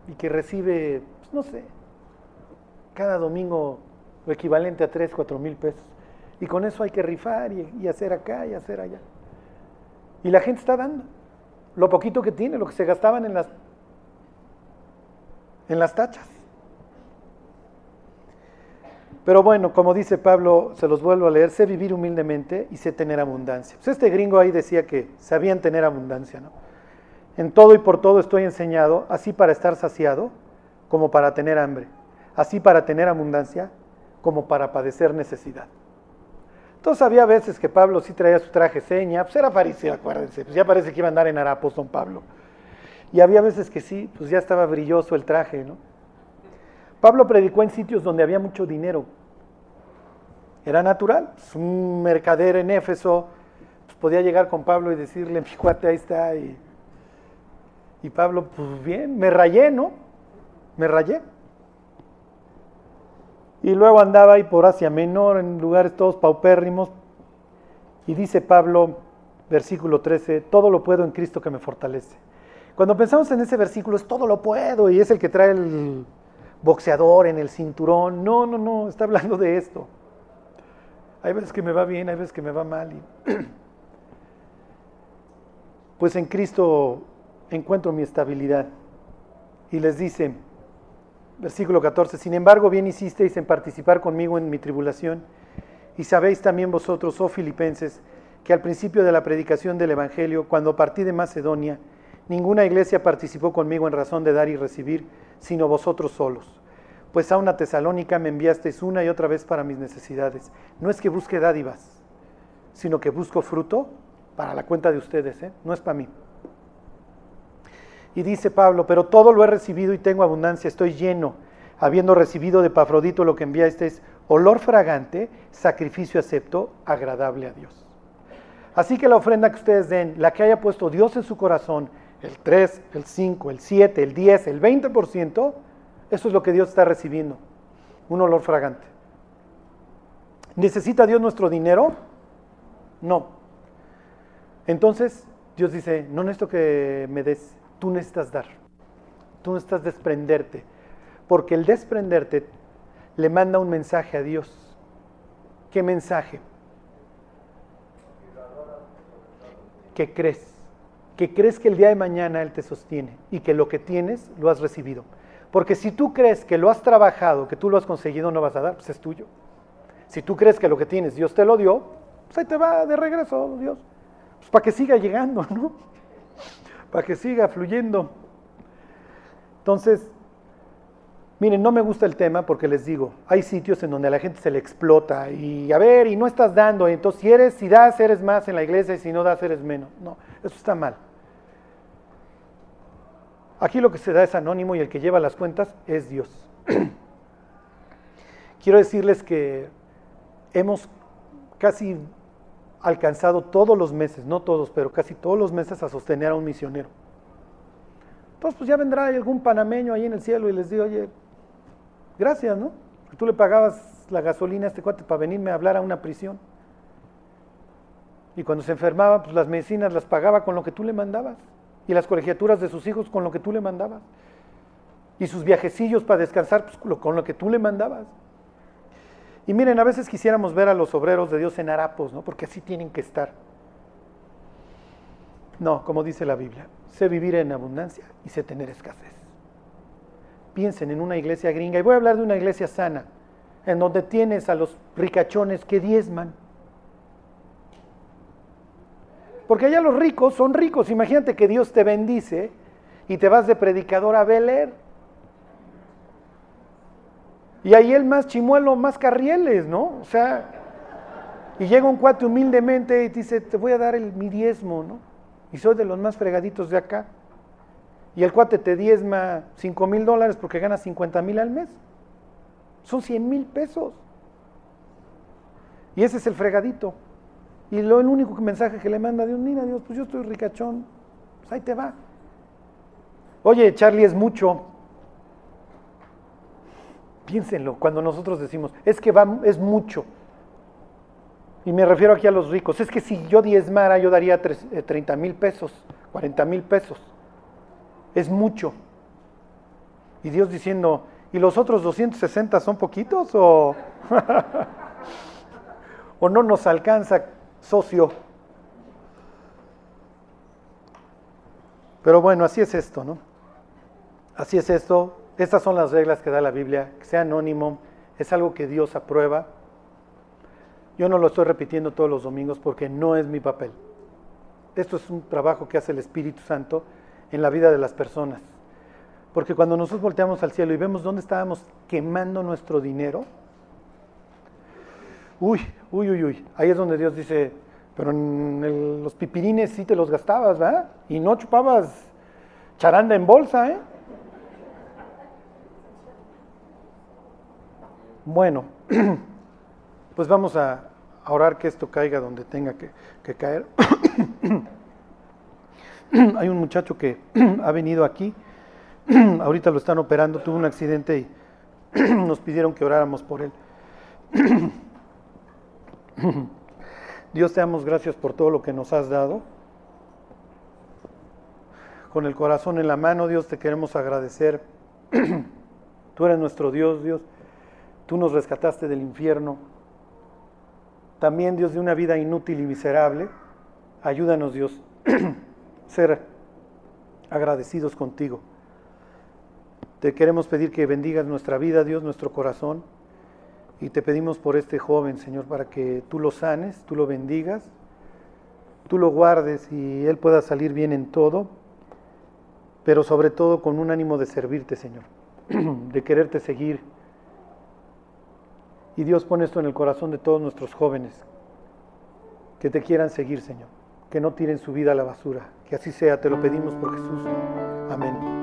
y que recibe, pues, no sé, cada domingo lo equivalente a 3, 4 mil pesos. Y con eso hay que rifar y, hacer acá y hacer allá. Y la gente está dando lo poquito que tiene, lo que se gastaban en las, en las tachas. Pero bueno, como dice Pablo, se los vuelvo a leer, sé vivir humildemente y sé tener abundancia. Pues este gringo ahí decía que sabían tener abundancia, ¿no? En todo y por todo estoy enseñado, así para estar saciado como para tener hambre, así para tener abundancia como para padecer necesidad. Entonces había veces que Pablo sí traía su traje seña, pues era fariseo, acuérdense, pues ya parece que iba a andar en harapos don Pablo. Y había veces que sí, pues ya estaba brilloso el traje, ¿no? Pablo predicó en sitios donde había mucho dinero. Era natural. Pues, un mercader en Éfeso pues, podía llegar con Pablo y decirle, mi cuate, ahí está. Y, y Pablo, pues bien, me rayé, ¿no? Me rayé. Y luego andaba ahí por Asia Menor, en lugares todos paupérrimos. Y dice Pablo, versículo 13, todo lo puedo en Cristo que me fortalece. Cuando pensamos en ese versículo, es todo lo puedo y es el que trae el boxeador en el cinturón. No, no, no, está hablando de esto. Hay veces que me va bien, hay veces que me va mal. Pues en Cristo encuentro mi estabilidad. Y les dice, versículo 14, sin embargo bien hicisteis en participar conmigo en mi tribulación. Y sabéis también vosotros, oh filipenses, que al principio de la predicación del Evangelio, cuando partí de Macedonia, ninguna iglesia participó conmigo en razón de dar y recibir, sino vosotros solos pues a una tesalónica me enviasteis una y otra vez para mis necesidades. No es que busque dádivas, sino que busco fruto para la cuenta de ustedes, ¿eh? no es para mí. Y dice Pablo, pero todo lo he recibido y tengo abundancia, estoy lleno, habiendo recibido de Pafrodito lo que enviasteis, olor fragante, sacrificio acepto, agradable a Dios. Así que la ofrenda que ustedes den, la que haya puesto Dios en su corazón, el 3, el 5, el 7, el 10, el 20%, eso es lo que Dios está recibiendo, un olor fragante. ¿Necesita Dios nuestro dinero? No. Entonces Dios dice, no necesito que me des, tú necesitas dar, tú necesitas desprenderte, porque el desprenderte le manda un mensaje a Dios. ¿Qué mensaje? Que crees, que crees que el día de mañana Él te sostiene y que lo que tienes lo has recibido. Porque si tú crees que lo has trabajado, que tú lo has conseguido, no vas a dar, pues es tuyo. Si tú crees que lo que tienes Dios te lo dio, pues ahí te va de regreso Dios. Pues para que siga llegando, ¿no? Para que siga fluyendo. Entonces, miren, no me gusta el tema porque les digo, hay sitios en donde a la gente se le explota y a ver, y no estás dando, entonces si eres, si das, eres más en la iglesia y si no das, eres menos. No, eso está mal. Aquí lo que se da es anónimo y el que lleva las cuentas es Dios. Quiero decirles que hemos casi alcanzado todos los meses, no todos, pero casi todos los meses a sostener a un misionero. Entonces, pues ya vendrá algún panameño ahí en el cielo y les digo, oye, gracias, ¿no? Tú le pagabas la gasolina a este cuate para venirme a hablar a una prisión. Y cuando se enfermaba, pues las medicinas las pagaba con lo que tú le mandabas y las colegiaturas de sus hijos con lo que tú le mandabas. Y sus viajecillos para descansar pues, con lo que tú le mandabas. Y miren, a veces quisiéramos ver a los obreros de Dios en harapos, ¿no? Porque así tienen que estar. No, como dice la Biblia, sé vivir en abundancia y sé tener escasez. Piensen en una iglesia gringa, y voy a hablar de una iglesia sana, en donde tienes a los ricachones que diezman, porque allá los ricos son ricos. Imagínate que Dios te bendice y te vas de predicador a Beler. Y ahí el más chimuelo, más carrieles, ¿no? O sea, y llega un cuate humildemente y te dice, te voy a dar el, mi diezmo, ¿no? Y soy de los más fregaditos de acá. Y el cuate te diezma 5 mil dólares porque gana 50 mil al mes. Son 100 mil pesos. Y ese es el fregadito. Y lo, el único mensaje que le manda a Dios, mira Dios, pues yo estoy ricachón, pues ahí te va. Oye, Charlie, es mucho. Piénsenlo, cuando nosotros decimos, es que va, es mucho. Y me refiero aquí a los ricos. Es que si yo diezmara, yo daría 30 eh, mil pesos, 40 mil pesos. Es mucho. Y Dios diciendo, ¿y los otros 260 son poquitos o, o no nos alcanza socio. Pero bueno, así es esto, ¿no? Así es esto. Estas son las reglas que da la Biblia. Que sea anónimo, es algo que Dios aprueba. Yo no lo estoy repitiendo todos los domingos porque no es mi papel. Esto es un trabajo que hace el Espíritu Santo en la vida de las personas. Porque cuando nosotros volteamos al cielo y vemos dónde estábamos quemando nuestro dinero, uy, uy, uy, uy. Ahí es donde Dios dice, pero en los pipirines sí te los gastabas, ¿verdad? Y no chupabas charanda en bolsa, ¿eh? Bueno, pues vamos a, orar que esto caiga donde tenga que, que caer. Hay un muchacho que ha venido aquí, ahorita lo están operando, tuvo un accidente y nos pidieron que oráramos por él. Dios te damos gracias por todo lo que nos has dado. Con el corazón en la mano, Dios te queremos agradecer Tú eres nuestro Dios, Dios. Tú nos rescataste del infierno. También, Dios, de una vida inútil y miserable. Ayúdanos, Dios, ser agradecidos contigo. Te queremos pedir que bendigas nuestra vida, Dios, nuestro corazón. Y te pedimos por este joven, Señor, para que tú lo sanes, tú lo bendigas, tú lo guardes y él pueda salir bien en todo, pero sobre todo con un ánimo de servirte, Señor, de quererte seguir. Y Dios pone esto en el corazón de todos nuestros jóvenes, que te quieran seguir, Señor, que no tiren su vida a la basura. Que así sea, te lo pedimos por Jesús. Amén.